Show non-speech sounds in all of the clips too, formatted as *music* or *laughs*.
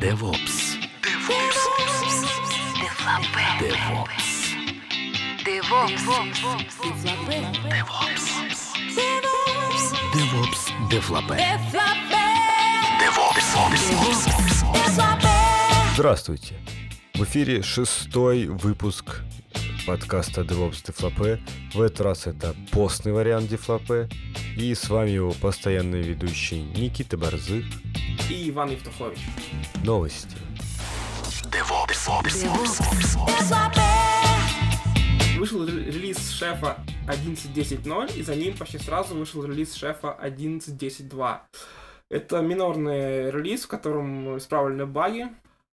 DevOps. DevOps. DevOps. DevOps. DevOps. Дефлопе. DevOps. Здравствуйте! В эфире шестой выпуск подкаста DevOps Дефлопе. В этот раз это постный вариант Дефлопе. И с вами его постоянный ведущий Никита Борзых. И Иван Евтухович. Новости. Вышел ре- релиз шефа 11.10.0, и за ним почти сразу вышел релиз шефа 11.10.2. Это минорный релиз, в котором исправлены баги.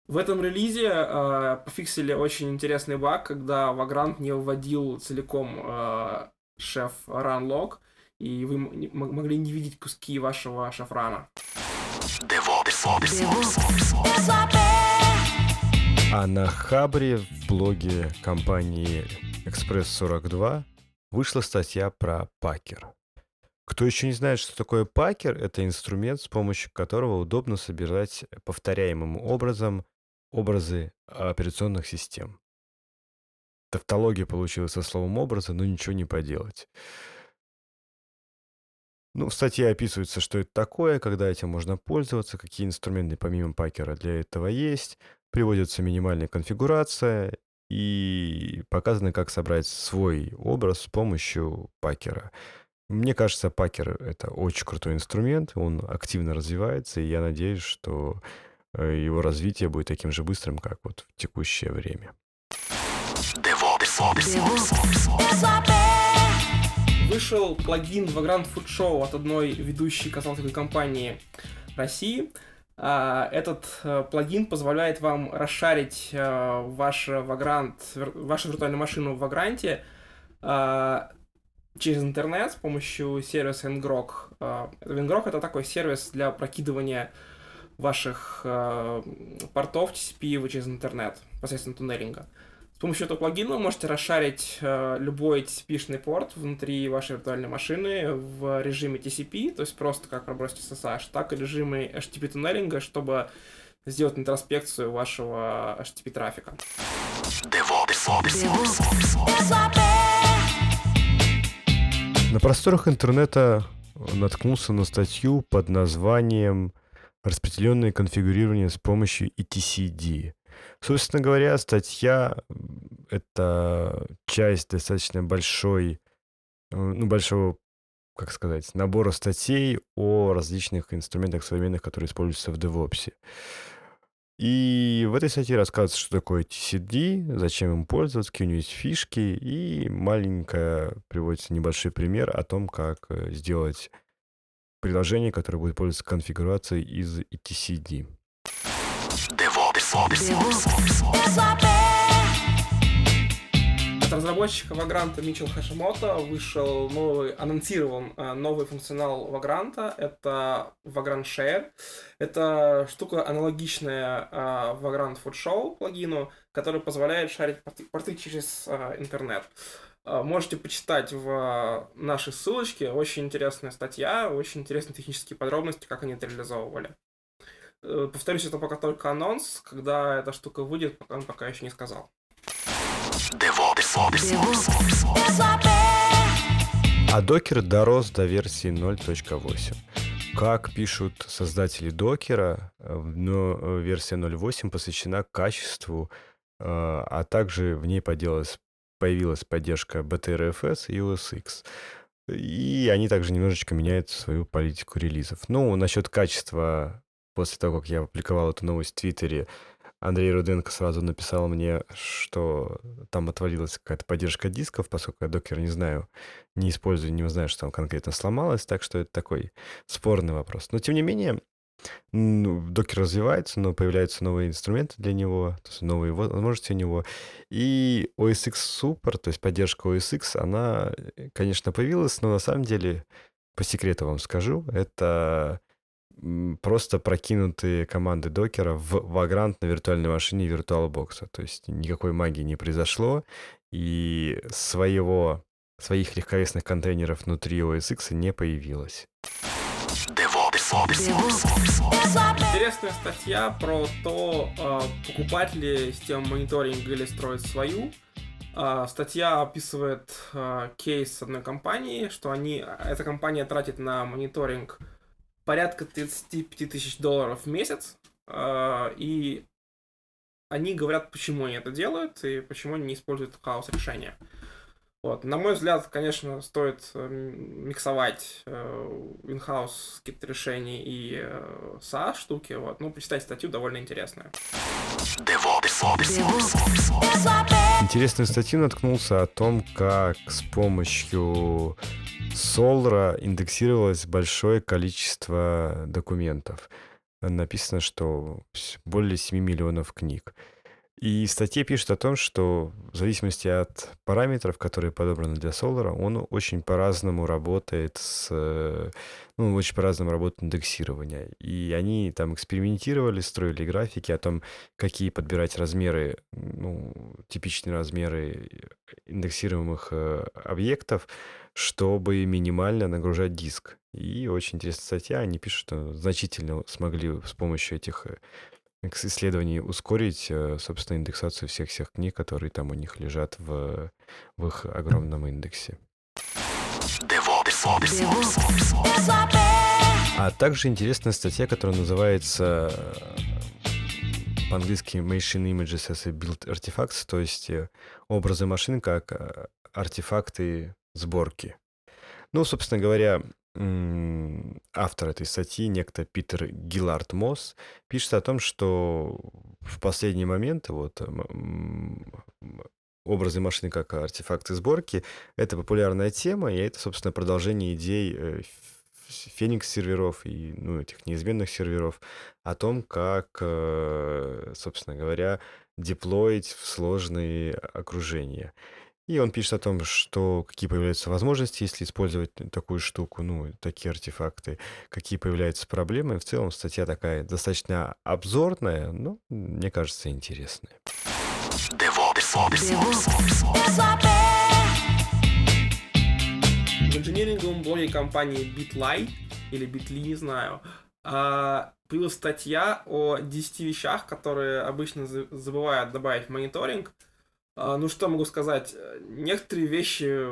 В этом релизе э, пофиксили очень интересный баг, когда Vagrant не вводил целиком э, шеф runlog, и вы могли не видеть куски вашего шафрана. А на Хабре в блоге компании Express42 вышла статья про пакер. Кто еще не знает, что такое пакер, это инструмент, с помощью которого удобно собирать повторяемым образом образы операционных систем. Тавтология получилась со словом образа, но ничего не поделать. Ну, в статье описывается, что это такое, когда этим можно пользоваться, какие инструменты помимо пакера для этого есть, приводится минимальная конфигурация и показано, как собрать свой образ с помощью пакера. Мне кажется, пакер — это очень крутой инструмент, он активно развивается, и я надеюсь, что э, его развитие будет таким же быстрым, как вот в текущее время. Вышел плагин Vagrant Food Show от одной ведущей консалтинговой компании России. А, Этот э, плагин позволяет вам расшарить э, ваш Vagrant, вашу виртуальную машину в Vagrant а, через интернет с помощью сервиса Ngrok. А, Ngrok это такой сервис для прокидывания ваших э, портов TCP через интернет посредством туннелинга. С помощью этого плагина вы можете расшарить э, любой TCP-шный порт внутри вашей виртуальной машины в режиме TCP, то есть просто как пробросить SSH, так и режиме HTTP туннелинга, чтобы сделать интроспекцию вашего HTTP трафика. На просторах интернета наткнулся на статью под названием «Распределенное конфигурирование с помощью etcd». Собственно говоря, статья это часть достаточно большой, э, ну, большого, как сказать, набора статей о различных инструментах современных, которые используются в DevOps. И в этой статье рассказывается, что такое TCD, зачем им пользоваться, какие у него есть фишки, и маленько приводится небольшой пример о том, как э, сделать приложение, которое будет пользоваться конфигурацией из etcd. От разработчика Vagrant Мичел Хашимото вышел новый, анонсирован э, новый функционал Vagrant. Это Vagrant Share. Это штука аналогичная э, Vagrant Food Show плагину, который позволяет шарить порты, порты через э, интернет. Э, Можете почитать в э, нашей ссылочке. Очень интересная статья, очень интересные технические подробности, как они это реализовывали. Э, Повторюсь, это пока только анонс. Когда эта штука выйдет, он пока еще не сказал. А докер дорос до версии 0.8. Как пишут создатели докера, э, но э, версия 0.8 посвящена качеству, а также в ней поделалась, появилась поддержка BTRFS и OS X. И они также немножечко меняют свою политику релизов. Ну, насчет качества, после того, как я опубликовал эту новость в Твиттере, Андрей Руденко сразу написал мне, что там отвалилась какая-то поддержка дисков, поскольку я докер не знаю, не использую, не знаю, что там конкретно сломалось, так что это такой спорный вопрос. Но, тем не менее, ну, докер развивается, но появляются новые инструменты для него, то есть новые во- возможности у него. И OS X Super, то есть поддержка OS X, она, конечно, появилась, но на самом деле, по секрету вам скажу, это просто прокинутые команды докера в Vagrant на виртуальной машине VirtualBox. То есть никакой магии не произошло, и своего, своих легковесных контейнеров внутри OS не появилось. Интересная статья про то, э, покупать ли систему мониторинга или строить свою. Э, статья описывает э, кейс одной компании, что они, эта компания тратит на мониторинг порядка 35 тысяч долларов в месяц, и они говорят, почему они это делают и почему они не используют хаос решения. Вот. На мой взгляд, конечно, стоит э, миксовать э, in-house какие-то решения и э, SaaS штуки. Вот. Ну, почитать статью довольно интересная. Интересную статью наткнулся о том, как с помощью Solr индексировалось большое количество документов. Написано, что более 7 миллионов книг. И в статье пишет о том, что в зависимости от параметров, которые подобраны для Solar, он очень по-разному работает с... Ну, очень по-разному работает индексирование. И они там экспериментировали, строили графики о том, какие подбирать размеры, ну, типичные размеры индексируемых э, объектов, чтобы минимально нагружать диск. И очень интересная статья. Они пишут, что значительно смогли с помощью этих э, исследований ускорить, э, собственно, индексацию всех-всех книг, которые там у них лежат в, в их огромном индексе. А также интересная статья, которая называется э, по-английски Machine Images as a Build Artifacts, то есть э, образы машин как артефакты сборки. Ну, собственно говоря, автор этой статьи, некто Питер Гиллард Мосс, пишет о том, что в последний момент вот образы машины как артефакты сборки — это популярная тема, и это, собственно, продолжение идей э, Феникс серверов и ну, этих неизменных серверов о том, как, э, собственно говоря, деплоить в сложные окружения. И он пишет о том, что какие появляются возможности, если использовать такую штуку, ну, такие артефакты, какие появляются проблемы. В целом статья такая достаточно обзорная, но, мне кажется, интересная. В инженеринговом блоге компании BitLi, или Bitly, не знаю, а, появилась статья о 10 вещах, которые обычно забывают добавить в мониторинг – ну, что могу сказать? Некоторые вещи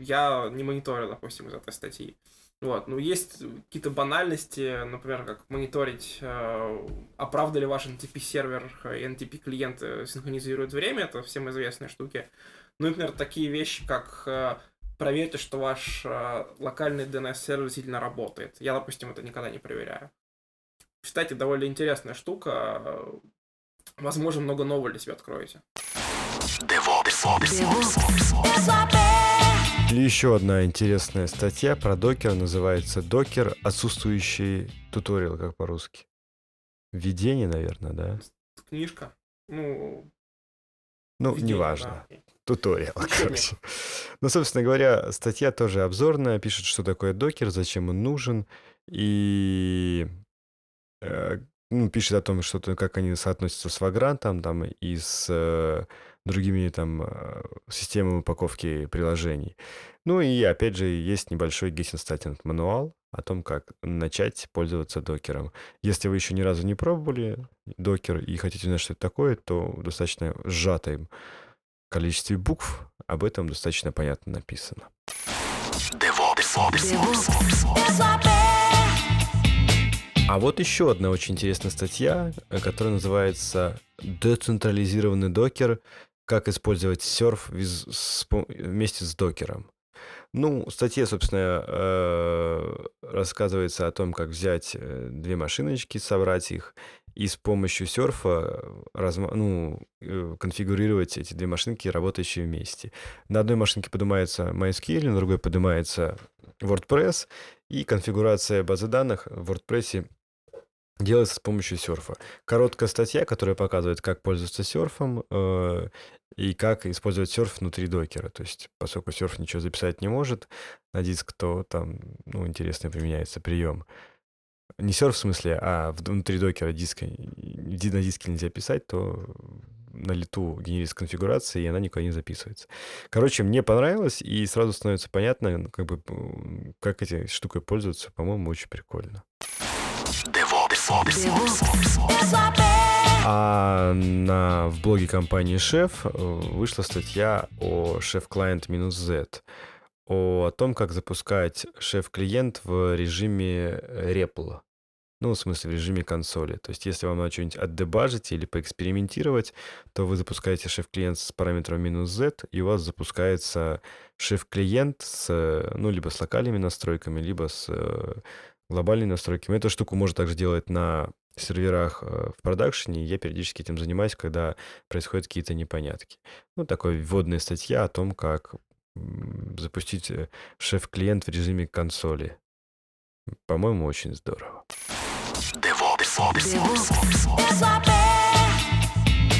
я не мониторю, допустим, из этой статьи. Вот, ну, есть какие-то банальности, например, как мониторить, э, а правда ли ваш NTP-сервер и NTP-клиент синхронизируют время, это всем известные штуки. Ну, например, такие вещи, как э, проверьте, что ваш э, локальный DNS-сервер действительно работает. Я, допустим, это никогда не проверяю. Кстати, довольно интересная штука. Возможно, много нового для себя откроете. Или еще одна интересная статья про докер называется «Докер. Отсутствующий туториал», как по-русски. Введение, наверное, да? Книжка. Ну, ну, Введение, неважно. Да. Туториал, короче. Ну, собственно говоря, статья тоже обзорная, пишет, что такое докер, зачем он нужен, и э, ну, пишет о том, что как они соотносятся с Vagrant там, и с э, другими там э, системами упаковки приложений. Ну и опять же есть небольшой Started мануал о том, как начать пользоваться докером. Если вы еще ни разу не пробовали докер и хотите знать, что это такое, то достаточно сжатом количестве букв об этом достаточно понятно написано. А вот еще одна очень интересная статья, э, которая называется «Децентрализированный докер как использовать серф вместе с докером. Ну, в статье, собственно, э, рассказывается о том, как взять э, две машиночки, собрать их и с помощью серфа ну, э, конфигурировать эти две машинки, работающие вместе. На одной машинке поднимается MySQL, на другой поднимается WordPress, и конфигурация базы данных в WordPress делается с помощью серфа. Короткая статья, которая показывает, как пользоваться серфом э, и как использовать серф внутри докера. То есть, поскольку серф ничего записать не может на диск, то там, ну, интересно применяется прием. Не серф в смысле, а внутри докера диска, на диске нельзя писать, то на лету генерится конфигурация, и она никуда не записывается. Короче, мне понравилось, и сразу становится понятно, как бы, как этой штукой пользоваться. По-моему, очень прикольно. А на, в блоге компании Шеф э, вышла статья о шеф-клиент минус Z, о, о том, как запускать шеф-клиент в режиме REPL. Ну, в смысле, в режиме консоли. То есть, если вам надо что-нибудь отдебажить или поэкспериментировать, то вы запускаете шеф-клиент с параметром минус Z, и у вас запускается шеф-клиент с, ну, либо с локальными настройками, либо с э, глобальными настройками. Эту штуку можно также делать на серверах э, в продакшене, я периодически этим занимаюсь, когда происходят какие-то непонятки. Ну, такой вводная статья о том, как запустить э, шеф-клиент в режиме консоли. По-моему, очень здорово.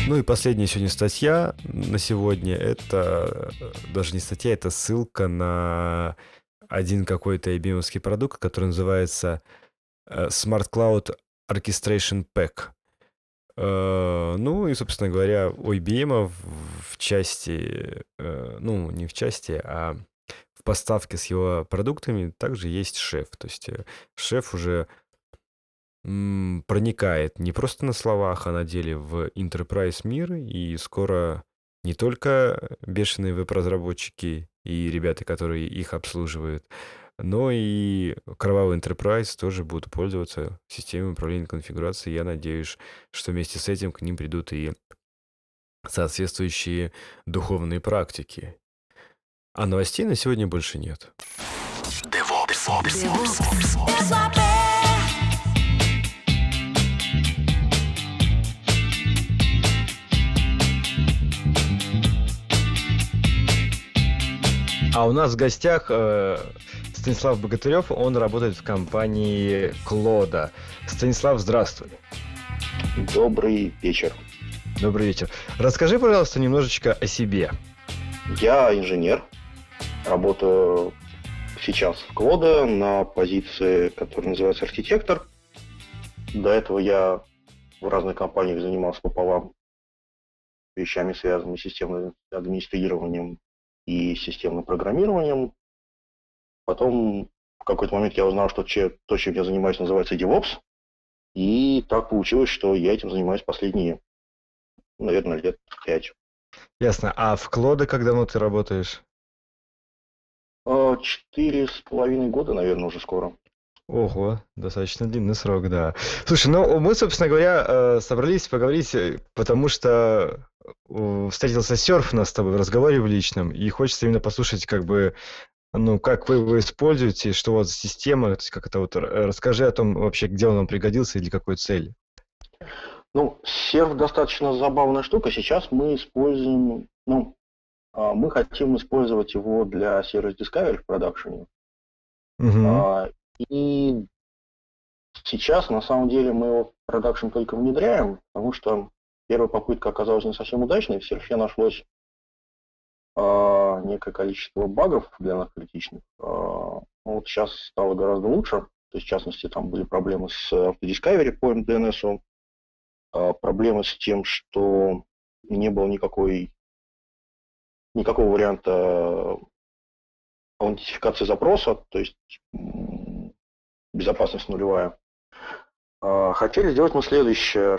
Ну и последняя сегодня статья на сегодня. Это э, даже не статья, это ссылка на один какой-то IBM продукт, который называется э, Smart Cloud Orchestration Pack. Э, ну и, собственно говоря, у IBM в части, ну не в части, а в поставке с его продуктами также есть шеф. То есть шеф уже проникает не просто на словах, а на деле в enterprise мир, и скоро не только бешеные веб-разработчики и ребята, которые их обслуживают, но и кровавый enterprise тоже будут пользоваться системой управления конфигурацией. Я надеюсь, что вместе с этим к ним придут и соответствующие духовные практики. А новостей на сегодня больше нет. DevOps. DevOps. DevOps. А у нас в гостях э, Станислав Богатырев, он работает в компании Клода. Станислав, здравствуй. Добрый вечер. Добрый вечер. Расскажи, пожалуйста, немножечко о себе. Я инженер, работаю сейчас в Клода на позиции, которая называется архитектор. До этого я в разных компаниях занимался пополам вещами, связанными с системным администрированием и системным программированием. Потом в какой-то момент я узнал, что то, чем я занимаюсь, называется DevOps. И так получилось, что я этим занимаюсь последние, наверное, лет пять. Ясно. А в Клоде как давно ты работаешь? А, четыре с половиной года, наверное, уже скоро. Ого, достаточно длинный срок, да. Слушай, ну мы, собственно говоря, э, собрались поговорить, э, потому что э, встретился серф нас с тобой в разговоре в личном, и хочется именно послушать, как бы, ну, как вы его используете, что у вас система, то есть как это вот, расскажи о том вообще, где он вам пригодился и для какой цели. Ну, серф достаточно забавная штука. Сейчас мы используем, ну, а, мы хотим использовать его для Service Discovery в продакшене. Угу. И сейчас, на самом деле, мы его в продакшн только внедряем, потому что первая попытка оказалась не совсем удачной. В серфе нашлось э, некое количество багов для нас критичных. Э, вот сейчас стало гораздо лучше. То есть, в частности, там были проблемы с автодискавери по DNS, э, проблемы с тем, что не было никакой никакого варианта аутентификации запроса, то есть безопасность нулевая. А, хотели сделать мы следующее.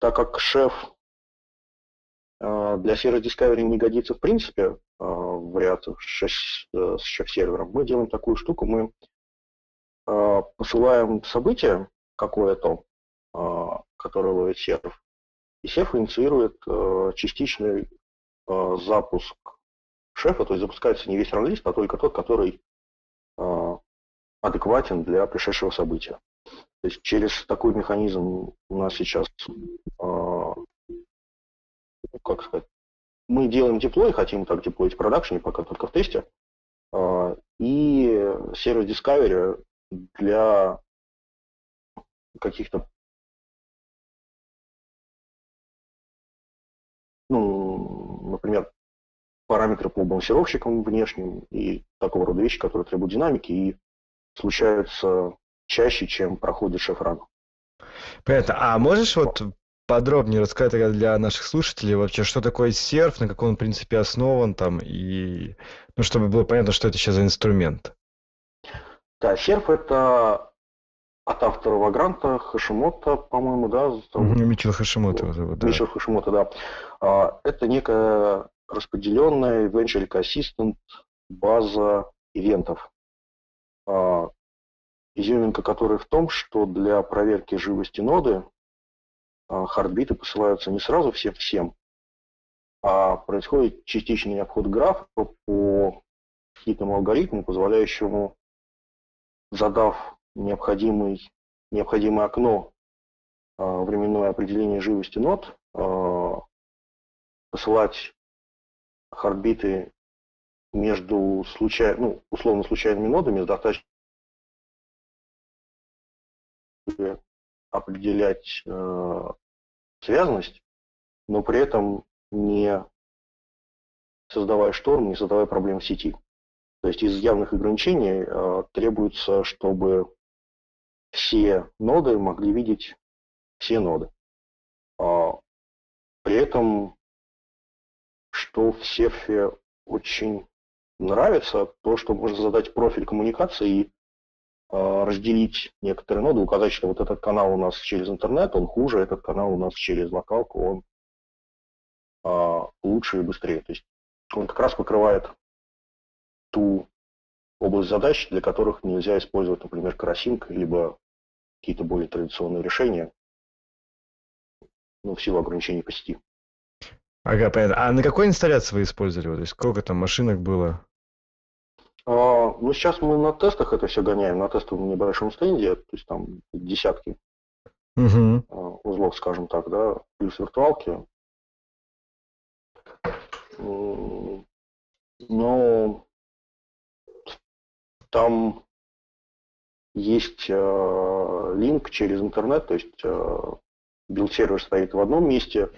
Так как шеф а, для сервера Discovery не годится в принципе а, в ряд с шеф-сервером, мы делаем такую штуку, мы посылаем событие какое-то, которое ловит сервер, и сервер инициирует частичный запуск шефа, то есть запускается не весь ранлист, а только тот, который адекватен для пришедшего события. То есть через такой механизм у нас сейчас, э, как сказать, мы делаем деплой, хотим так деплоить в продакшене, пока только в тесте, э, и сервис Discovery для каких-то ну, например, параметры по балансировщикам внешним и такого рода вещи, которые требуют динамики и случаются чаще, чем проходит шефран. Понятно. А можешь вот подробнее рассказать для наших слушателей вообще, что такое серф, на каком он принципе основан там, и ну, чтобы было понятно, что это сейчас за инструмент. Да, серф это от автора Вагранта Хашимото, по-моему, да? Зовут? Мичел Хашимото зовут, да. Мичел Хашимото, да. А, это некая распределенная Venture Assistant база ивентов. А, изюминка которой в том, что для проверки живости ноды а, хардбиты посылаются не сразу всем-всем, а происходит частичный обход графа по хитрому алгоритму, позволяющему, задав необходимый, необходимое окно а, временное определение живости нод, а, посылать хардбиты между случай, ну, условно случайными нодами достаточно определять э, связанность, но при этом не создавая шторм, не создавая проблем в сети. То есть из явных ограничений э, требуется, чтобы все ноды могли видеть все ноды. А, при этом, что в Сефе очень нравится, то, что можно задать профиль коммуникации и а, разделить некоторые ноды, указать, что вот этот канал у нас через интернет, он хуже, этот канал у нас через локалку, он а, лучше и быстрее. То есть он как раз покрывает ту область задач, для которых нельзя использовать, например, карасинг, либо какие-то более традиционные решения, ну, в силу ограничений по сети. Ага, понятно. А на какой инсталляции вы использовали? То есть сколько там машинок было? А, ну, сейчас мы на тестах это все гоняем, на тестовом небольшом стенде, то есть там десятки угу. узлов, скажем так, да, плюс виртуалки. Но там есть э, link через интернет, то есть э, build-сервер стоит в одном месте,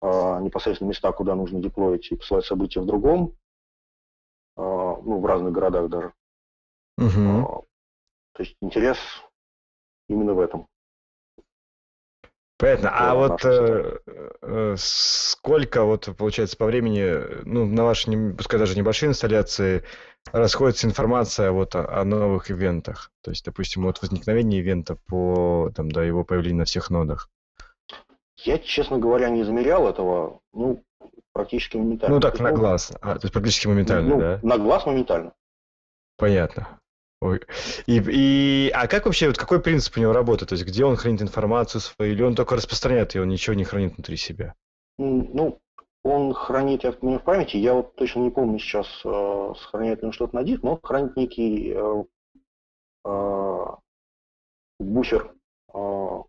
непосредственно места, куда нужно деплоить и посылать события в другом, ну, в разных городах даже. Угу. То есть интерес именно в этом. Понятно. А вот э, э, сколько вот получается по времени, ну, на ваши, пускай даже небольшие инсталляции, расходится информация вот о, о новых ивентах? То есть, допустим, от возникновения ивента по там, до его появления на всех нодах. Я, честно говоря, не замерял этого. Ну, практически моментально. Ну, так, на глаз. А, то есть практически моментально, ну, да? На глаз моментально. Понятно. Ой. И, и, а как вообще, вот какой принцип у него работы? То есть где он хранит информацию свою, или он только распространяет, и он ничего не хранит внутри себя? Ну, он хранит, я в памяти, я вот точно не помню сейчас, э, сохраняет ли он что-то на диск, но он хранит некий э, э, буфер э,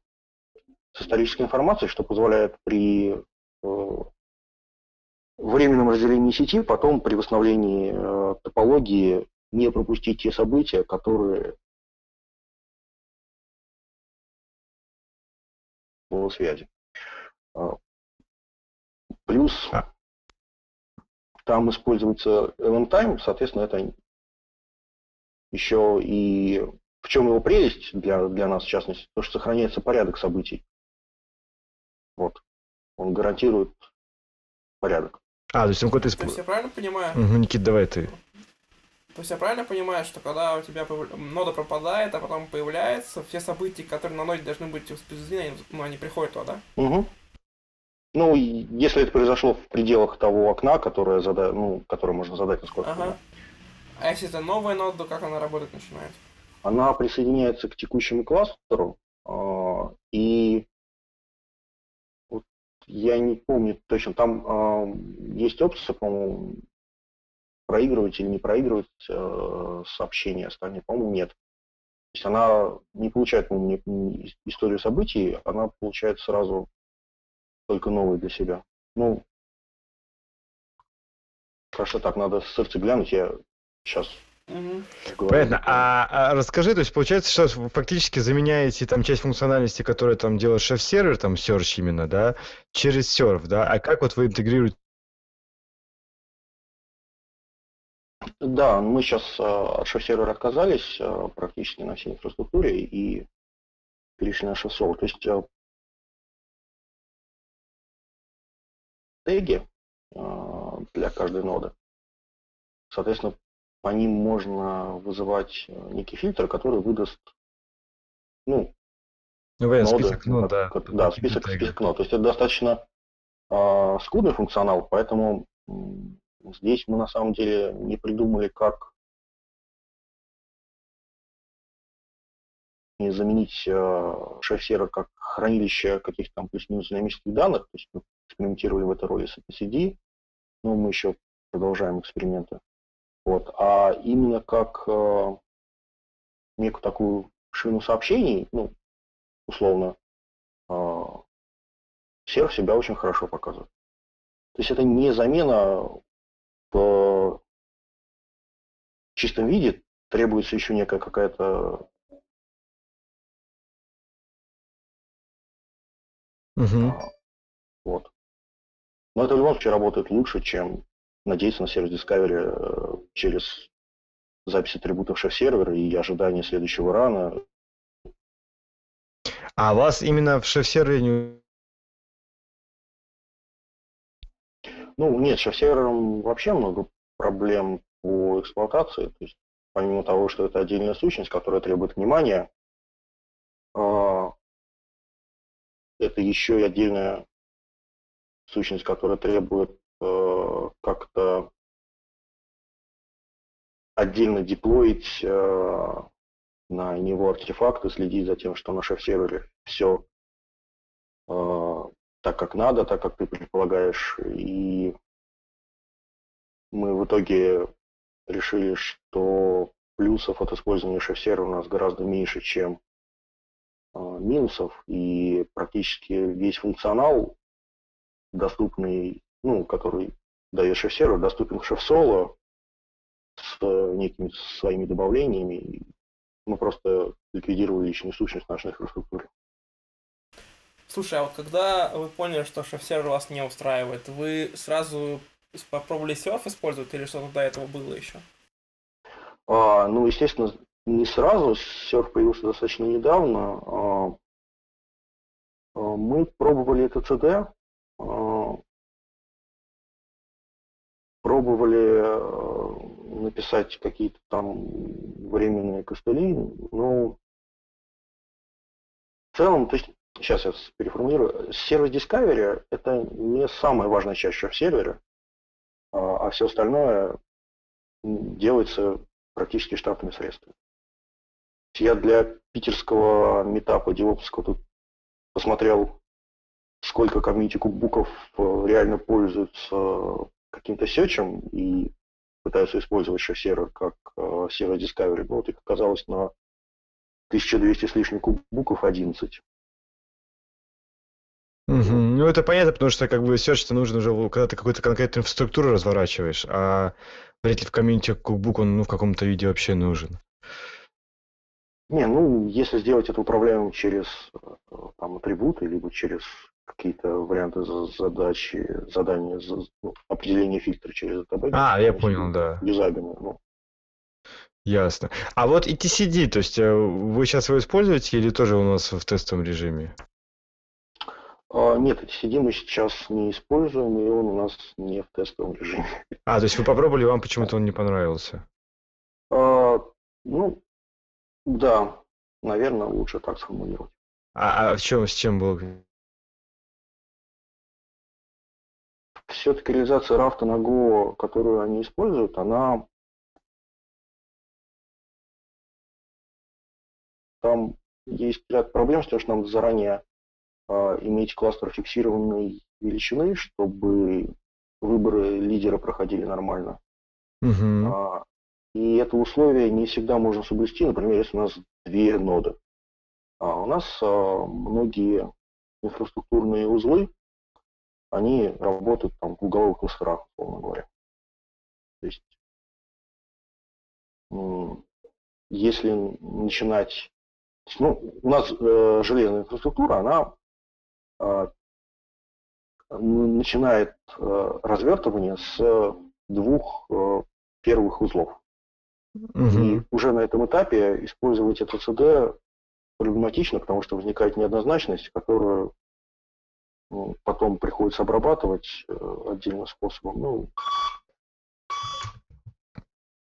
с исторической информацией, что позволяет при э, временном разделении сети, потом при восстановлении э, топологии не пропустить те события, которые по связи. А, плюс а. там используется event time, соответственно, это еще и в чем его прелесть для, для нас, в частности, то, что сохраняется порядок событий. Вот. Он гарантирует порядок. А, то есть он какой-то... То есть я правильно понимаю? Угу, Никит, давай ты. То есть я правильно понимаю, что когда у тебя нода пропадает, а потом появляется, все события, которые на ноде должны быть воспроизведены, ну, они приходят туда, да? Угу. Ну, если это произошло в пределах того окна, которое, зада... ну, которое можно задать насколько ага. А если это новая нода, то как она работать начинает? Она присоединяется к текущему кластеру, э, и я не помню точно, там э, есть опция, по-моему, проигрывать или не проигрывать э, сообщения остальные, по-моему, нет. То есть она не получает ну, не, не историю событий, она получает сразу только новые для себя. Ну, хорошо, так, надо с сердца глянуть, я сейчас Угу. Понятно. А, а расскажи, то есть получается, что вы фактически заменяете там часть функциональности, которую там делает шеф-сервер, там search именно, да, через серф, да? А как вот вы интегрируете Да, мы сейчас э, от шеф-сервера отказались э, практически на всей инфраструктуре и перешли на шеф-сервер. То есть э, теги для каждой ноды. Соответственно, по ним можно вызывать некий фильтр, который выдаст ну, ну, ноды, список нод, да. Да, список, список нод. То есть это достаточно э, скудный функционал, поэтому здесь мы на самом деле не придумали, как не заменить э, шеф-сервер как хранилище каких-то там плюс-минус динамических данных, то есть мы экспериментировали в этой роли с etcd, но мы еще продолжаем эксперименты. Вот. А именно как э, некую такую шину сообщений, ну, условно, э, сервер себя очень хорошо показывает. То есть это не замена в чистом виде, требуется еще некая какая-то Угу. Вот. Но это в любом случае работает лучше, чем надеяться на сервис Discovery э, через запись атрибутов шеф-сервера и ожидание следующего рана. А вас именно в шеф-сервере не... Ну, нет, с шеф-сервером вообще много проблем по эксплуатации. То есть, помимо того, что это отдельная сущность, которая требует внимания, а, это еще и отдельная сущность, которая требует э, как-то отдельно деплоить э, на него артефакты, следить за тем, что на шеф-сервере все э, так, как надо, так, как ты предполагаешь. И мы в итоге решили, что плюсов от использования шеф-сервера у нас гораздо меньше, чем Э, минусов, и практически весь функционал, доступный, ну, который дает шеф-сервер, доступен шеф-соло с некими своими добавлениями. Мы просто ликвидировали личную сущность нашей инфраструктуры. Слушай, а вот когда вы поняли, что шеф-сервер вас не устраивает, вы сразу попробовали серф использовать или что-то до этого было еще? А, ну, естественно, не сразу, серф появился достаточно недавно. А, а, мы пробовали это CD, а, пробовали написать какие-то там временные костыли, но в целом, то есть, сейчас я переформулирую, сервис Discovery это не самая важная часть в сервере, а все остальное делается практически штатными средствами. Я для питерского метапа девопского тут посмотрел, сколько комьюнити куббуков э, реально пользуются каким-то сечем и пытаются использовать шеф-сервер как э, сервер Discovery. Ну, вот их оказалось на 1200 с лишним куббуков 11. Угу. Ну, это понятно, потому что как бы search нужно уже, когда ты какую-то конкретную инфраструктуру разворачиваешь, а вряд ли в комьюнити куббук он ну, в каком-то виде вообще нужен. Не, ну, если сделать это управляемым через э, там, атрибуты, либо через какие-то варианты задачи, задания, ну, определение фильтра через это. А, я понял, да. Юзабельно, ну. Ясно. А вот etcd, то есть э, вы сейчас его используете или тоже у нас в тестовом режиме? А, нет, etcd мы сейчас не используем, и он у нас не в тестовом режиме. А, то есть вы попробовали, вам почему-то он не понравился? А, ну, да, наверное, лучше так сформулировать. А, а в чем, с чем был? Все-таки реализация рафта на Go, которую они используют, она там есть ряд проблем с тем, что нам заранее э, иметь кластер фиксированной величины, чтобы выборы лидера проходили нормально. Угу. И это условие не всегда можно соблюсти, например, если у нас две ноды. А у нас а, многие инфраструктурные узлы, они работают там в уголовых кластерах, условно говоря. То есть, если начинать... Ну, у нас э, железная инфраструктура, она э, начинает э, развертывание с двух э, первых узлов. Угу. И уже на этом этапе использовать это CD проблематично, потому что возникает неоднозначность, которую потом приходится обрабатывать э, отдельным способом. Ну,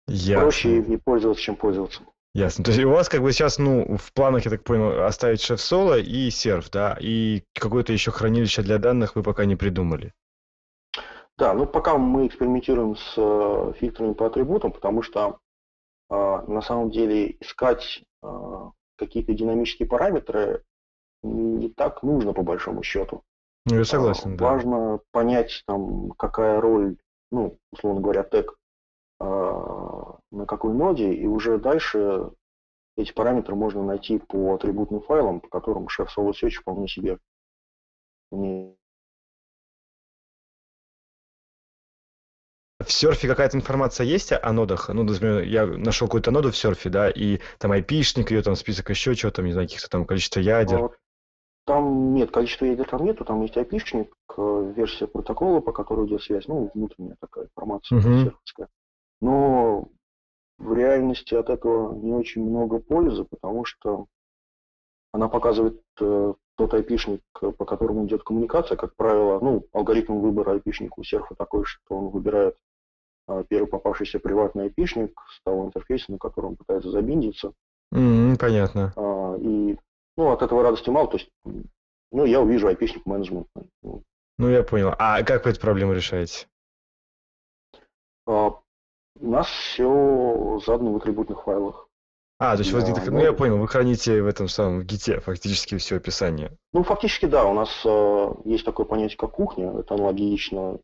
Ясно. проще не пользоваться, чем пользоваться. Ясно. То есть у вас как бы сейчас, ну, в планах, я так понял, оставить шеф соло и серф, да? И какое-то еще хранилище для данных вы пока не придумали. Да, ну пока мы экспериментируем с э, фильтрами по атрибутам, потому что э, на самом деле искать э, какие-то динамические параметры не так нужно по большому счету. Ну, я согласен, а, да. Важно понять, там, какая роль, ну, условно говоря, тег а, на какой ноде, и уже дальше эти параметры можно найти по атрибутным файлам, по которым шеф Solo Search вполне себе умеет В серфе какая-то информация есть о нодах? Ну, например, я нашел какую-то ноду в серфе, да, и там айпишник ее, там список еще чего там, не знаю, каких-то там количество ядер. Там нет, количества ядер там нету, там есть айпишник, э, версия протокола, по которой идет связь, ну, внутренняя такая информация uh-huh. серферская. Но в реальности от этого не очень много пользы, потому что она показывает э, тот айпишник, по которому идет коммуникация, как правило, ну, алгоритм выбора айпишника у серфа такой, что он выбирает э, первый попавшийся приватный айпишник с того интерфейса, на котором он пытается забиндиться. Mm-hmm, понятно. А, и ну, от этого радости мало, то есть, ну, я увижу айпишник менеджмент. Ну, я понял. А как вы эту проблему решаете? А, у нас все задано в атрибутных файлах. А, то есть да, вы, ну, я понял, вы храните в этом самом в гите фактически все описание. Ну, фактически, да, у нас э, есть такое понятие, как кухня, это аналогично,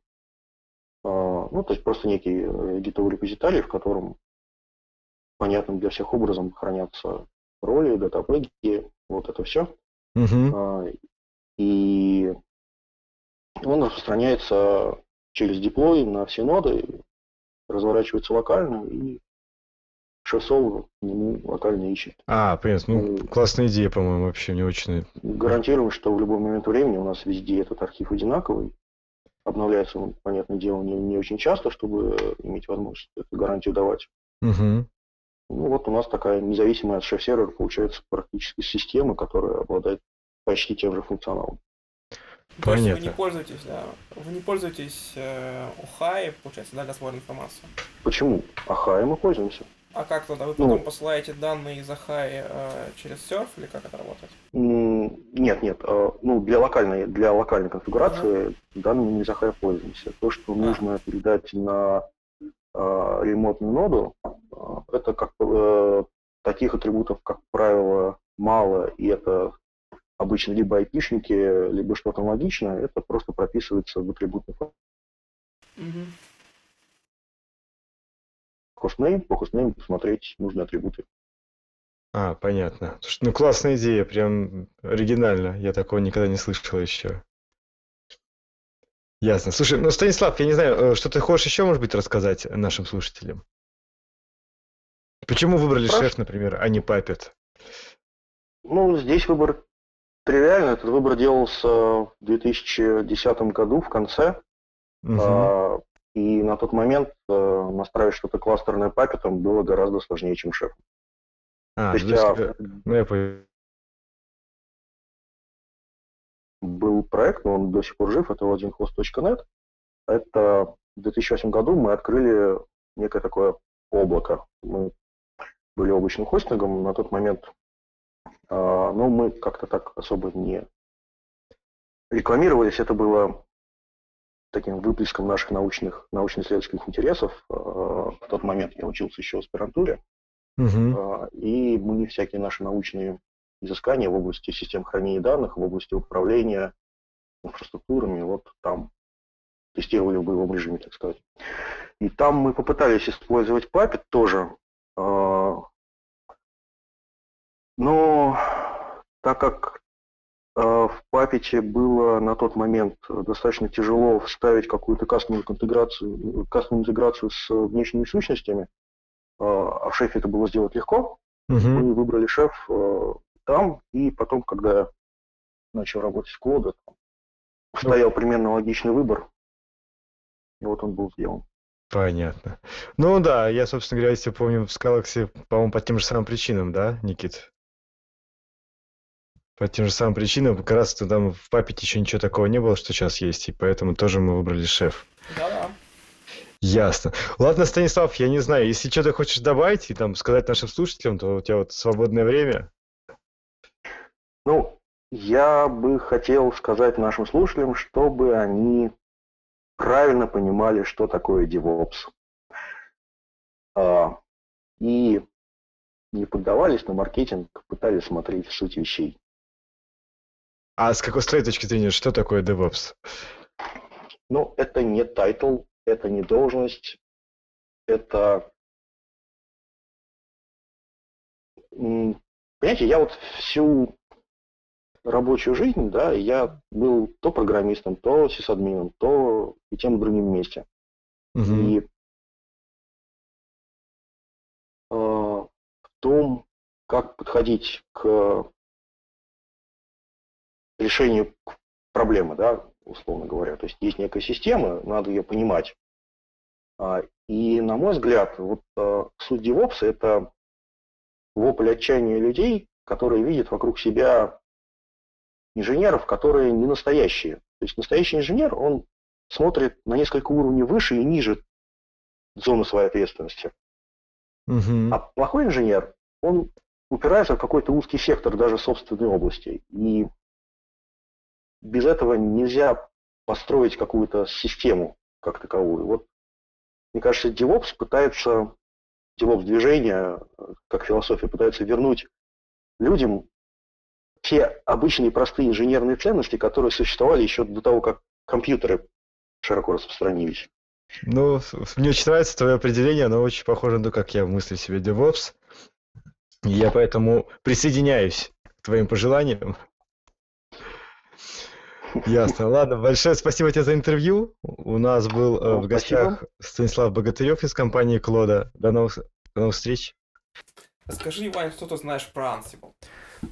э, ну, то есть просто некий э, гитовый репозиторий, в котором понятным для всех образом хранятся роли, датабеги, вот это все. Угу. А, и он распространяется через деплой на все ноды, разворачивается локально, и шосол ему локально ищет. А, понятно. Ну, и классная идея, по-моему, вообще мне очень... Гарантируем, что в любой момент времени у нас везде этот архив одинаковый. Обновляется он, понятное дело, не, не очень часто, чтобы иметь возможность эту гарантию давать. Угу. Ну вот у нас такая независимая от шеф-сервера получается практически система, которая обладает почти тем же функционалом. Понятно. вы не пользуетесь, да, вы не пользуетесь э, Охай, получается, да, для сбора информации? Почему? Охай мы пользуемся. А как тогда? Вы потом ну, посылаете данные из Ахай э, через серф или как это работает? Нет, нет. Э, ну, для локальной, для локальной конфигурации uh-huh. данными из Ахай пользуемся. То, что uh-huh. нужно передать на э, ремонтную ноду, это как э, таких атрибутов, как правило, мало, и это обычно либо айпишники, либо что-то аналогичное, это просто прописывается в атрибутный файл. Uh-huh хостнейм, по хостнейму посмотреть нужные атрибуты. А, понятно. Ну, классная идея, прям оригинально. Я такого никогда не слышал еще. Ясно. Слушай, ну, Станислав, я не знаю, э, что ты хочешь еще, может быть, рассказать нашим слушателям? Почему выбрали Хорошо. шеф, например, а не папет? Ну, здесь выбор тривиальный. Этот выбор делался в 2010 году, в конце. Угу. И на тот момент э, настраивать что-то кластерное папетом было гораздо сложнее, чем шеф. А, То есть, а, ну, я понял. Был проект, но он до сих пор жив, это l1host.net. Это в 2008 году мы открыли некое такое облако. Мы были облачным хостингом на тот момент, а, но мы как-то так особо не рекламировались. Это было таким выплеском наших научных, научно-исследовательских интересов. Э, в тот момент я учился еще в аспирантуре. Угу. И мы всякие наши научные изыскания в области систем хранения данных, в области управления инфраструктурами, вот там тестировали в боевом режиме, так сказать. И там мы попытались использовать Puppet тоже. Э, но так как Э, в Puppet было на тот момент достаточно тяжело вставить какую-то кастомную интеграцию, кастомную интеграцию с внешними сущностями, э, а в шефе это было сделать легко. Угу. Мы выбрали шеф э, там, и потом, когда я начал работать с кода, стоял примерно логичный выбор, и вот он был сделан. Понятно. Ну да, я, собственно говоря, если помню, в Scalaxy, по-моему, по тем же самым причинам, да, Никит? По тем же самым причинам, как раз там в папете еще ничего такого не было, что сейчас есть, и поэтому тоже мы выбрали шеф. Да-да. Ясно. Ладно, Станислав, я не знаю, если что-то хочешь добавить и там сказать нашим слушателям, то у тебя вот свободное время. Ну, я бы хотел сказать нашим слушателям, чтобы они правильно понимали, что такое DevOps. А, и не поддавались на маркетинг, пытались смотреть в суть вещей. А с какой с твоей точки зрения, что такое DevOps? Ну, это не title, это не должность, это... Понимаете, я вот всю рабочую жизнь, да, я был то программистом, то сисадмином, то и тем другим вместе. Угу. И э, в том, как подходить к решению проблемы, да, условно говоря. То есть есть некая система, надо ее понимать. А, и, на мой взгляд, вот а, суть DevOps – это вопль отчаяния людей, которые видят вокруг себя инженеров, которые не настоящие. То есть настоящий инженер, он смотрит на несколько уровней выше и ниже зоны своей ответственности. Угу. А плохой инженер, он упирается в какой-то узкий сектор даже собственной области. И без этого нельзя построить какую-то систему как таковую. Вот, мне кажется, DevOps пытается, DevOps движение, как философия, пытается вернуть людям те обычные простые инженерные ценности, которые существовали еще до того, как компьютеры широко распространились. Ну, мне очень нравится твое определение, оно очень похоже на то, как я мыслю себе DevOps. И я поэтому присоединяюсь к твоим пожеланиям. Ясно. Ладно, большое спасибо тебе за интервью. У нас был э, в гостях спасибо. Станислав Богатырев из компании Клода. До новых, до новых встреч. Скажи, Вань, что ты знаешь про Ansible?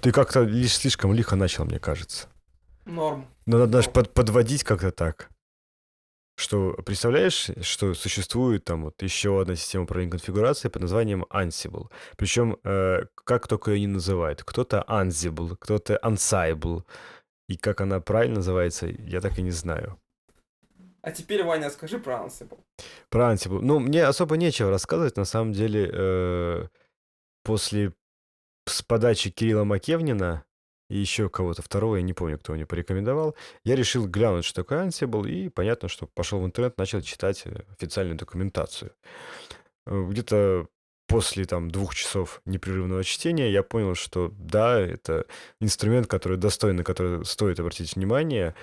Ты как-то лишь слишком лихо начал, мне кажется. Норм. Но надо даже под, подводить как-то так. Что, представляешь, что существует там вот еще одна система управления конфигурацией под названием Ansible. Причем, э, как только ее не называют. Кто-то Ansible, кто-то Ansible, и как она правильно называется, я так и не знаю. А теперь, Ваня, скажи про Ansible. Про Ansible. Ну, мне особо нечего рассказывать. На самом деле, э, после с подачи Кирилла Макевнина и еще кого-то второго, я не помню, кто мне порекомендовал, я решил глянуть, что такое Ansible, и понятно, что пошел в интернет, начал читать э, официальную документацию. Э, где-то после там двух часов непрерывного чтения я понял, что да, это инструмент, который достойный, на который стоит обратить внимание.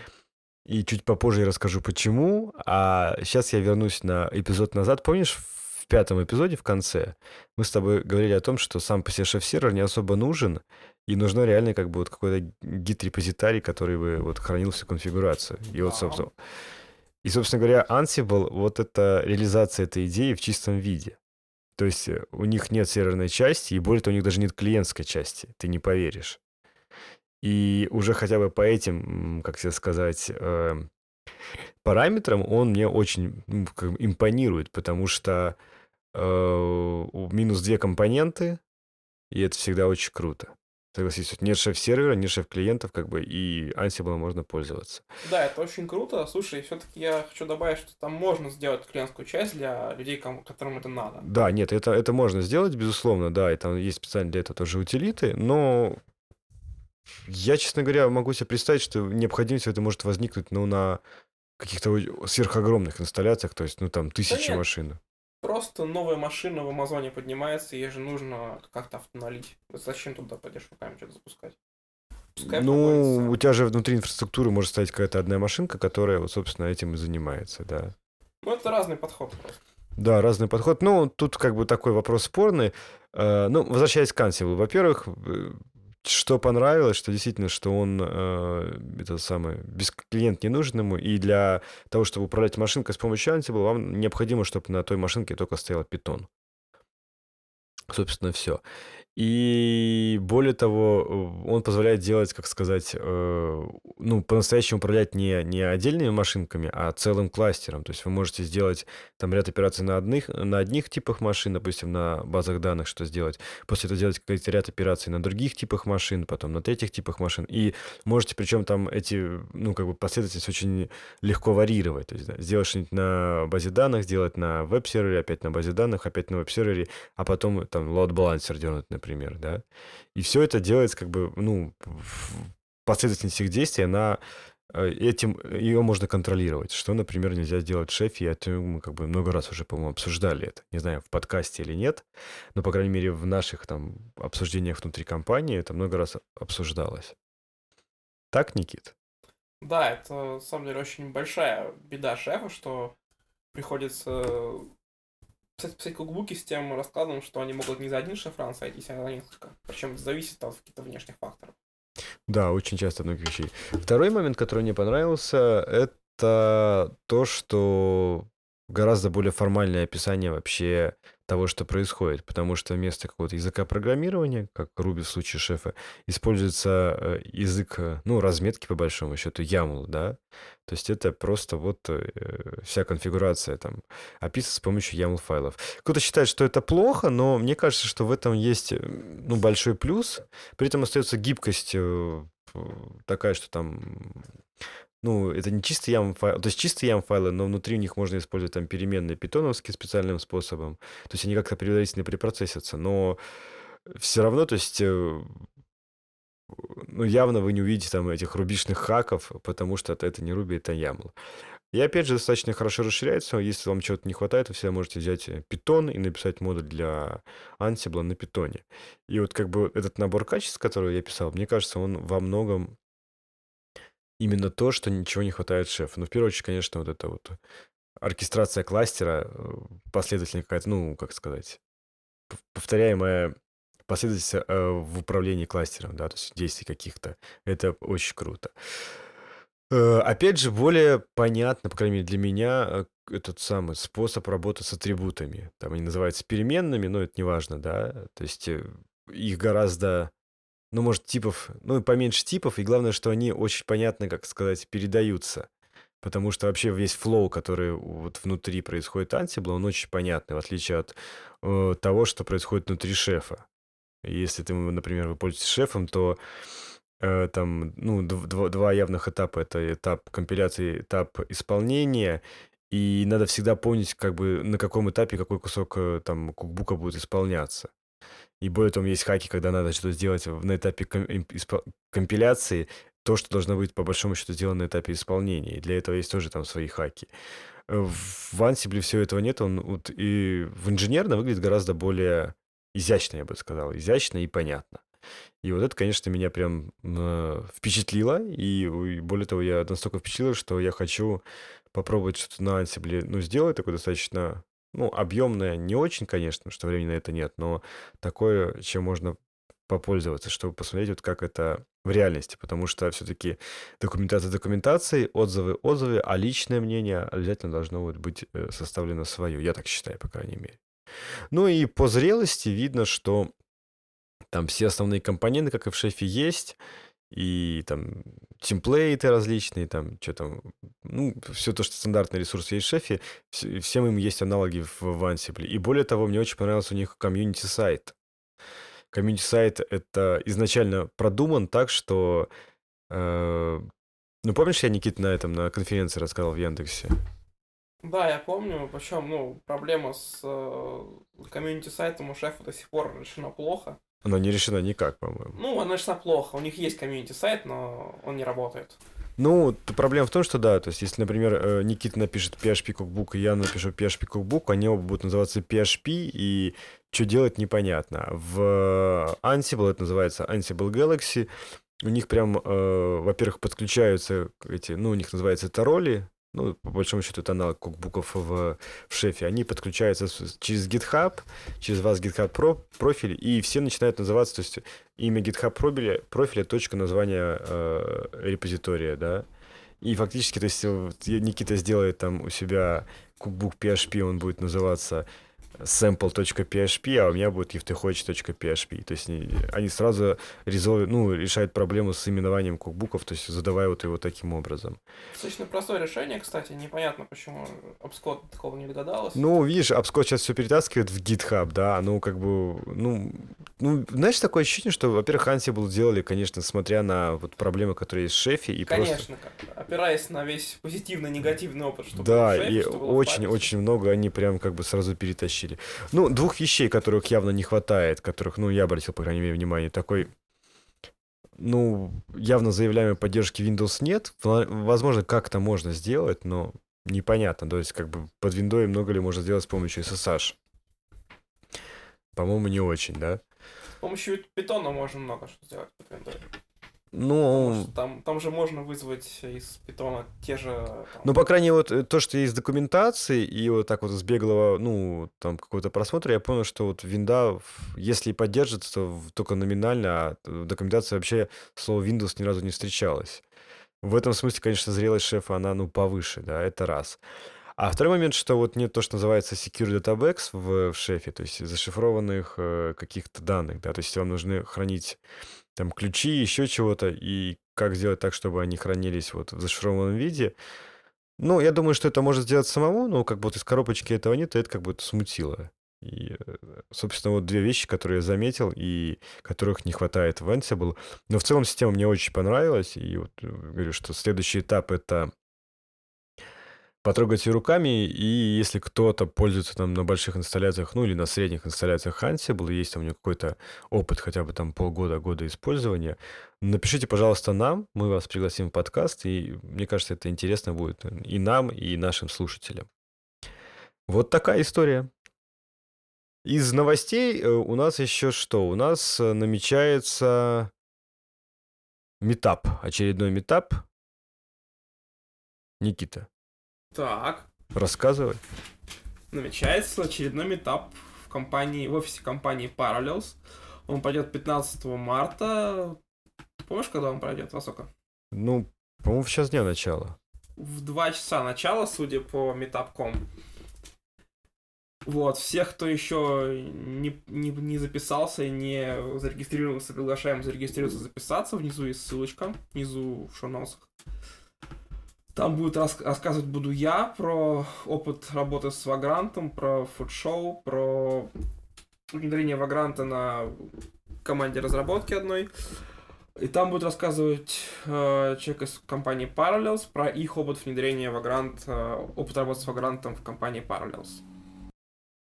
И чуть попозже я расскажу почему. А сейчас я вернусь на эпизод назад. Помнишь, пятом эпизоде в конце мы с тобой говорили о том, что сам по себе шеф-сервер не особо нужен, и нужно реально как бы вот какой-то гид-репозитарий, который бы вот хранил всю конфигурацию. И вот, собственно, и, собственно говоря, Ansible — вот это реализация этой идеи в чистом виде. То есть э, у них нет серверной части, и более того, у них даже нет клиентской части, ты не поверишь. И уже хотя бы по этим, как тебе сказать, э, параметрам он мне очень импонирует, потому что минус две компоненты, и это всегда очень круто. Согласись, нет шеф-сервера, нет шеф-клиентов, как бы, и Ansible можно пользоваться. Да, это очень круто. Слушай, все-таки я хочу добавить, что там можно сделать клиентскую часть для людей, которым это надо. Да, нет, это, это можно сделать, безусловно, да, и там есть специально для этого тоже утилиты, но я, честно говоря, могу себе представить, что необходимость это может возникнуть, ну, на каких-то сверхогромных инсталляциях, то есть, ну, там, тысячи да машин. Просто новая машина в Амазоне поднимается, ей же нужно как-то автоналить. Зачем туда пойдешь руками что-то запускать? Пускай ну, у тебя же внутри инфраструктуры может стоять какая-то одна машинка, которая, вот, собственно, этим и занимается, да. Ну, это разный подход просто. Да, разный подход. Ну, тут как бы такой вопрос спорный. Э, ну, возвращаясь к Ansible. Во-первых, э, что понравилось, что действительно, что он э, это самый без клиент не нужен ему, и для того, чтобы управлять машинкой с помощью Ansible, вам необходимо, чтобы на той машинке только стоял питон. Собственно, все. И более того, он позволяет делать, как сказать, э, ну, по-настоящему управлять не, не отдельными машинками, а целым кластером. То есть вы можете сделать там ряд операций на одних, на одних типах машин, допустим, на базах данных что сделать. После этого сделать какой-то ряд операций на других типах машин, потом на третьих типах машин. И можете, причем там эти, ну, как бы последовательность очень легко варьировать. То есть да, сделать что-нибудь на базе данных, сделать на веб-сервере, опять на базе данных, опять на веб-сервере, а потом там load-балансер дернуть, например, да. И все это делается как бы, ну, последовательность их действий, она э, этим ее можно контролировать, что, например, нельзя сделать в шефе. Я, мы как бы много раз уже, по-моему, обсуждали это. Не знаю, в подкасте или нет, но, по крайней мере, в наших там обсуждениях внутри компании это много раз обсуждалось. Так, Никит? Да, это, на самом деле, очень большая беда шефа, что приходится писать, кукбуки с тем раскладом, что они могут не за один шифран сойтись, а за несколько. Причем зависит от каких-то внешних факторов. Да, очень часто многих вещей. Второй момент, который мне понравился, это то, что гораздо более формальное описание вообще того, что происходит, потому что вместо какого-то языка программирования, как Ruby в случае шефа, используется э, язык, э, ну, разметки по большому счету, YAML, да, то есть это просто вот э, вся конфигурация там описана с помощью YAML файлов. Кто-то считает, что это плохо, но мне кажется, что в этом есть, ну, большой плюс, при этом остается гибкость такая, что там ну, это не чистый YAML файл, то есть чистые YAML файлы, но внутри у них можно использовать там переменные питоновские специальным способом. То есть они как-то предварительно препроцессятся, но все равно, то есть э, ну, явно вы не увидите там этих рубишных хаков, потому что это, не Ruby, это YAML. И опять же, достаточно хорошо расширяется. Если вам чего-то не хватает, вы всегда можете взять Python и написать модуль для Ansible на Python. И вот как бы этот набор качеств, который я писал, мне кажется, он во многом именно то, что ничего не хватает шефу. Ну, в первую очередь, конечно, вот это вот оркестрация кластера, э, последовательная какая-то, ну, как сказать, повторяемая последовательность э, в управлении кластером, да, то есть действий каких-то. Это очень круто. Э, опять же, более понятно, по крайней мере, для меня этот самый способ работы с атрибутами. Там они называются переменными, но это не важно, да. То есть их гораздо ну, может, типов, ну, поменьше типов, и главное, что они очень понятно, как сказать, передаются. Потому что вообще весь флоу, который вот внутри происходит Ansible, он очень понятный, в отличие от э, того, что происходит внутри шефа. Если ты, например, вы пользуетесь шефом, то э, там, ну, два, два явных этапа. Это этап компиляции, этап исполнения, и надо всегда помнить, как бы на каком этапе какой кусок э, там кукбука будет исполняться. И более того, есть хаки, когда надо что-то сделать на этапе компиляции, то, что должно быть по большому счету сделано на этапе исполнения. И для этого есть тоже там свои хаки. В Ansible всего этого нет, он вот и в инженерно выглядит гораздо более изящно, я бы сказал, изящно и понятно. И вот это, конечно, меня прям э, впечатлило, и, и более того, я настолько впечатлил, что я хочу попробовать что-то на Ansible, ну, сделать такое достаточно ну, объемное не очень, конечно, что времени на это нет, но такое, чем можно попользоваться, чтобы посмотреть, вот как это в реальности, потому что все-таки документация документацией, отзывы отзывы, а личное мнение обязательно должно вот быть э, составлено свое. Я так считаю, по крайней мере. Ну и по зрелости видно, что там все основные компоненты, как и в шефе, есть и там темплейты различные, там что там, ну, все то, что стандартный ресурс есть в Chef е, всем им есть аналоги в, в Ansible. И более того, мне очень понравился у них community сайт. Community сайт это изначально продуман так, что э, ну, помнишь, я, Никит, на этом, на конференции рассказал в Яндексе? Да, я помню, причем, ну, проблема с э, community сайтом у Chef а до сих пор решена плохо. Она не решена никак, по-моему. Ну, она решена плохо. У них есть community-сайт, но он не работает. Ну, проблема в том, что да, то есть, если, например, э, Никита напишет PHP Cookbook, и я напишу PHP Cookbook, они оба будут называться PHP, и что делать непонятно. В Ansible это называется Ansible Galaxy. У них прям, э, во-первых, подключаются эти, ну, у них называется это роли, ну, по большому счету, это аналог кукбуков в, в шефе, они подключаются через GitHub, через вас GitHub про, профиль, и все начинают называться, то есть имя GitHub профиля, профиля точка названия э, репозитория, да. И фактически, то есть Никита сделает там у себя кукбук PHP, он будет называться sample.php, а у меня будет ifthehoch.php. То есть они, сразу резолв, ну, решают проблему с именованием кукбуков, то есть задавая вот его таким образом. Достаточно простое решение, кстати. Непонятно, почему Upscot такого не догадалась. Ну, видишь, Upscot сейчас все перетаскивает в GitHub, да, ну, как бы, ну, ну, знаешь, такое ощущение, что, во-первых, Ansible делали, конечно, смотря на вот проблемы, которые есть в шефе, и конечно, просто... опираясь на весь позитивный, негативный опыт, чтобы Да, шефе, и очень-очень много они прям как бы сразу перетащили обсудили. Ну, двух вещей, которых явно не хватает, которых, ну, я обратил, по крайней мере, внимание. Такой, ну, явно заявляемой поддержки Windows нет. Возможно, как-то можно сделать, но непонятно. То есть, как бы под Windows много ли можно сделать с помощью SSH? По-моему, не очень, да? С помощью питона можно много что сделать под Windows. Ну, там, там же можно вызвать из питона те же... Там... Ну, по крайней мере, вот э, то, что есть документации, и вот так вот с беглого, ну, там, какого-то просмотра, я понял, что вот винда, если и поддержится, то только номинально, а в документации вообще слово Windows ни разу не встречалось. В этом смысле, конечно, зрелость шефа, она, ну, повыше, да, это раз. А второй момент, что вот нет то, что называется secure database в, в шефе, то есть зашифрованных э, каких-то данных, да, то есть вам нужны хранить там ключи, еще чего-то, и как сделать так, чтобы они хранились вот в зашифрованном виде. Ну, я думаю, что это может сделать самому, но как вот из коробочки этого нет, и это как бы смутило. И, э, собственно, вот две вещи, которые я заметил, и которых не хватает в Ansible. Но в целом система мне очень понравилась, и вот э, говорю, что следующий этап — это потрогать ее руками, и если кто-то пользуется там на больших инсталляциях, ну или на средних инсталляциях Ansible, есть там у него какой-то опыт хотя бы там полгода, года использования, напишите, пожалуйста, нам, мы вас пригласим в подкаст, и мне кажется, это интересно будет и нам, и нашим слушателям. Вот такая история. Из новостей э, у нас еще что? У нас э, намечается метап, очередной метап. Никита, так. Рассказывай. Намечается очередной этап в компании, в офисе компании Parallels. Он пройдет 15 марта. Ты помнишь, когда он пройдет, Высоко? Ну, по-моему, в час дня начала. В 2 часа начала, судя по Meetup.com. Вот, всех, кто еще не, не, не записался и не зарегистрировался, приглашаем зарегистрироваться, записаться. Внизу есть ссылочка, внизу в шоу-носах. Там будет рас- рассказывать буду я про опыт работы с Вагрантом, про фудшоу, про внедрение Вагранта на команде разработки одной. И там будет рассказывать э, человек из компании Parallels про их опыт внедрения Vagrant, э, опыт работы с Vagrant в компании Parallels.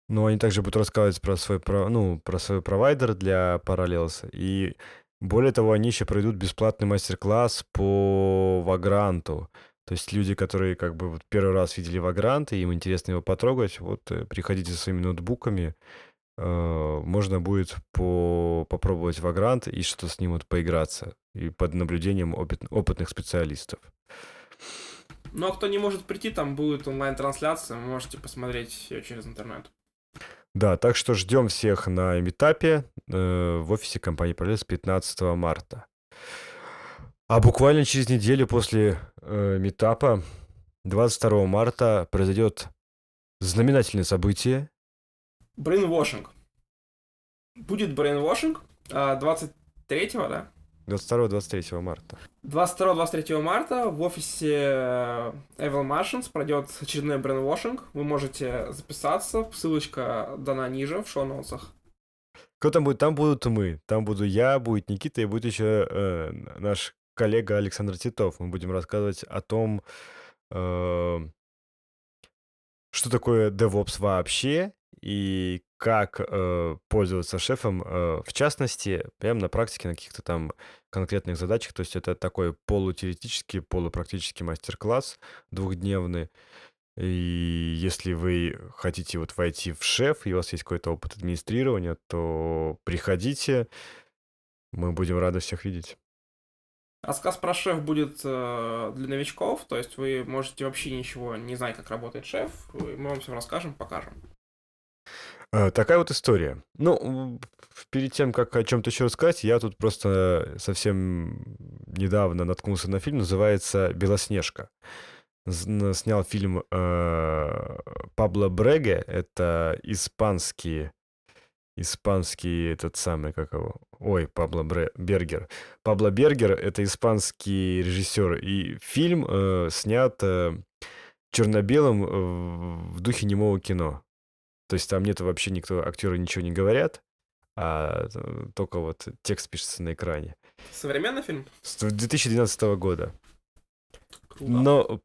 Ну, они также будут рассказывать про свой, про, ну, про свой провайдер для Parallels. И более того, они еще пройдут бесплатный мастер-класс по Вагранту. То есть люди, которые как бы вот первый раз видели Вагрант, и им интересно его потрогать, вот э, приходите со своими ноутбуками, э, можно будет по попробовать Вагрант и что с ним вот поиграться, и под наблюдением опыт опытных специалистов. Ну а кто не может прийти, там будет онлайн-трансляция, вы можете посмотреть ее через интернет. Да, так что ждем всех на meetup е э, в офисе компании Пролес 15 марта. А буквально через неделю после э, meetup а, 22 марта, произойдет знаменательное событие. Brainwashing. Будет brainwashing 23-го, да? 22-23 марта. 22-23 марта в офисе э, Evil Martians пройдет очередной brainwashing. Вы можете записаться. Ссылочка дана ниже в show notes ах. Кто там будет? Там будут мы. Там буду я, будет Никита и будет еще э, наш коллега Александр Титов. Мы будем рассказывать о том, э, что такое DevOps вообще и как э, пользоваться шефом, э, в частности, прямо на практике, на каких-то там конкретных задачах. То есть это такой полутеоретический, полупрактический мастер-класс двухдневный. И если вы хотите вот войти в шеф, и у вас есть какой-то опыт администрирования, то приходите, мы будем рады всех видеть. Рассказ про шеф будет э, для новичков, то есть вы можете вообще ничего не знать, как работает шеф, мы вам все расскажем, покажем. Э, такая вот история. Ну, перед тем, как о чем-то еще рассказать, я тут просто совсем недавно наткнулся на фильм, называется «Белоснежка». снял фильм э, Пабло Бреге. Это испанский испанский этот самый, как его, ой, Пабло Бре, Бергер. Пабло Бергер — это испанский режиссер, и фильм э, снят э, черно-белым э, в духе немого кино. То есть там нет вообще никто, актеры ничего не говорят, а э, только вот текст пишется на экране. Современный фильм? С 2012 года. Круто. Но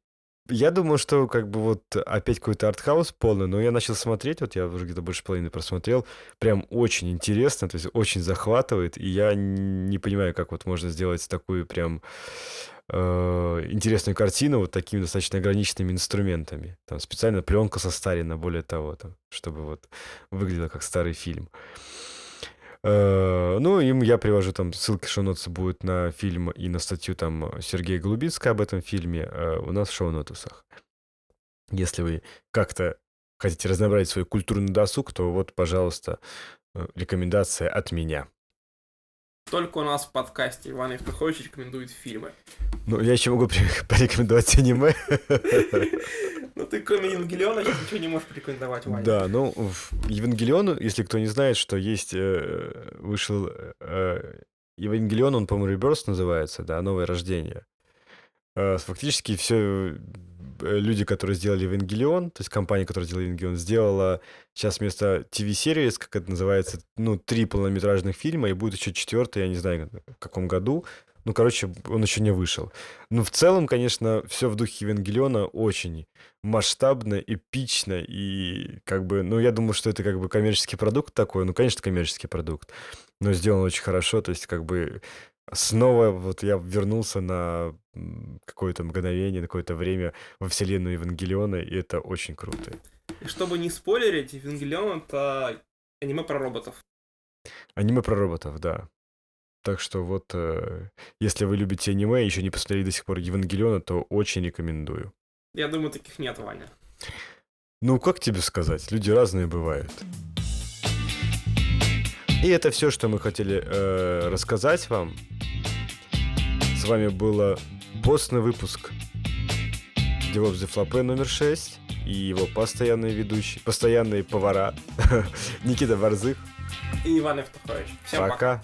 я думал, что как бы вот опять какой-то артхаус полный, но я начал смотреть, вот я уже где-то больше половины просмотрел, прям очень интересно, то есть очень захватывает, и я не понимаю, как вот можно сделать такую прям э, интересную картину вот такими достаточно ограниченными инструментами. Там специально пленка состарена, более того, там, чтобы вот выглядело как старый фильм. Ну, им я привожу там ссылки шоу-нотсы будут на фильм и на статью там Сергея Голубицкого об этом фильме э, у нас в шоу-нотусах. Если вы как-то хотите разнообразить свой культурный досуг, то вот, пожалуйста, э, рекомендация от меня. Только у нас в подкасте Иван Евтухович рекомендует фильмы. Ну, я еще могу *laughs* порекомендовать аниме. Ну, ты кроме Евангелиона ничего не можешь порекомендовать, Ваня. Да, ну, Евангелион, если кто не знает, что есть, э, вышел э, Евангелион, он, по-моему, Rebirth называется, да, Новое Рождение. Э, фактически все люди, которые сделали Евангелион, то есть компания, которая сделала Евангелион, сделала сейчас вместо TV-серии, как это называется, ну, три полнометражных фильма, и будет еще четвертый, я не знаю, в каком году. Ну, короче, он еще не вышел. Ну, в целом, конечно, все в духе Евангелиона очень масштабно, эпично и как бы, ну, я думаю, что это как бы коммерческий продукт такой, ну, конечно, коммерческий продукт, но сделан очень хорошо, то есть как бы снова вот я вернулся на какое-то мгновение, на какое-то время во вселенную Евангелиона, и это очень круто. И чтобы не спойлерить, Евангелион — это аниме про роботов. Аниме про роботов, да. Так что вот, э, если вы любите аниме и еще не посмотрели до сих пор Евангелиона, то очень рекомендую. Я думаю, таких нет, Ваня. Ну, как тебе сказать? Люди разные бывают. И это все, что мы хотели э, рассказать вам. С вами было постный выпуск DevOps Дефлопе номер 6 и его постоянные ведущие, постоянные повара *laughs* Никита Борзых и Иван Евтухович. Всем пока. пока.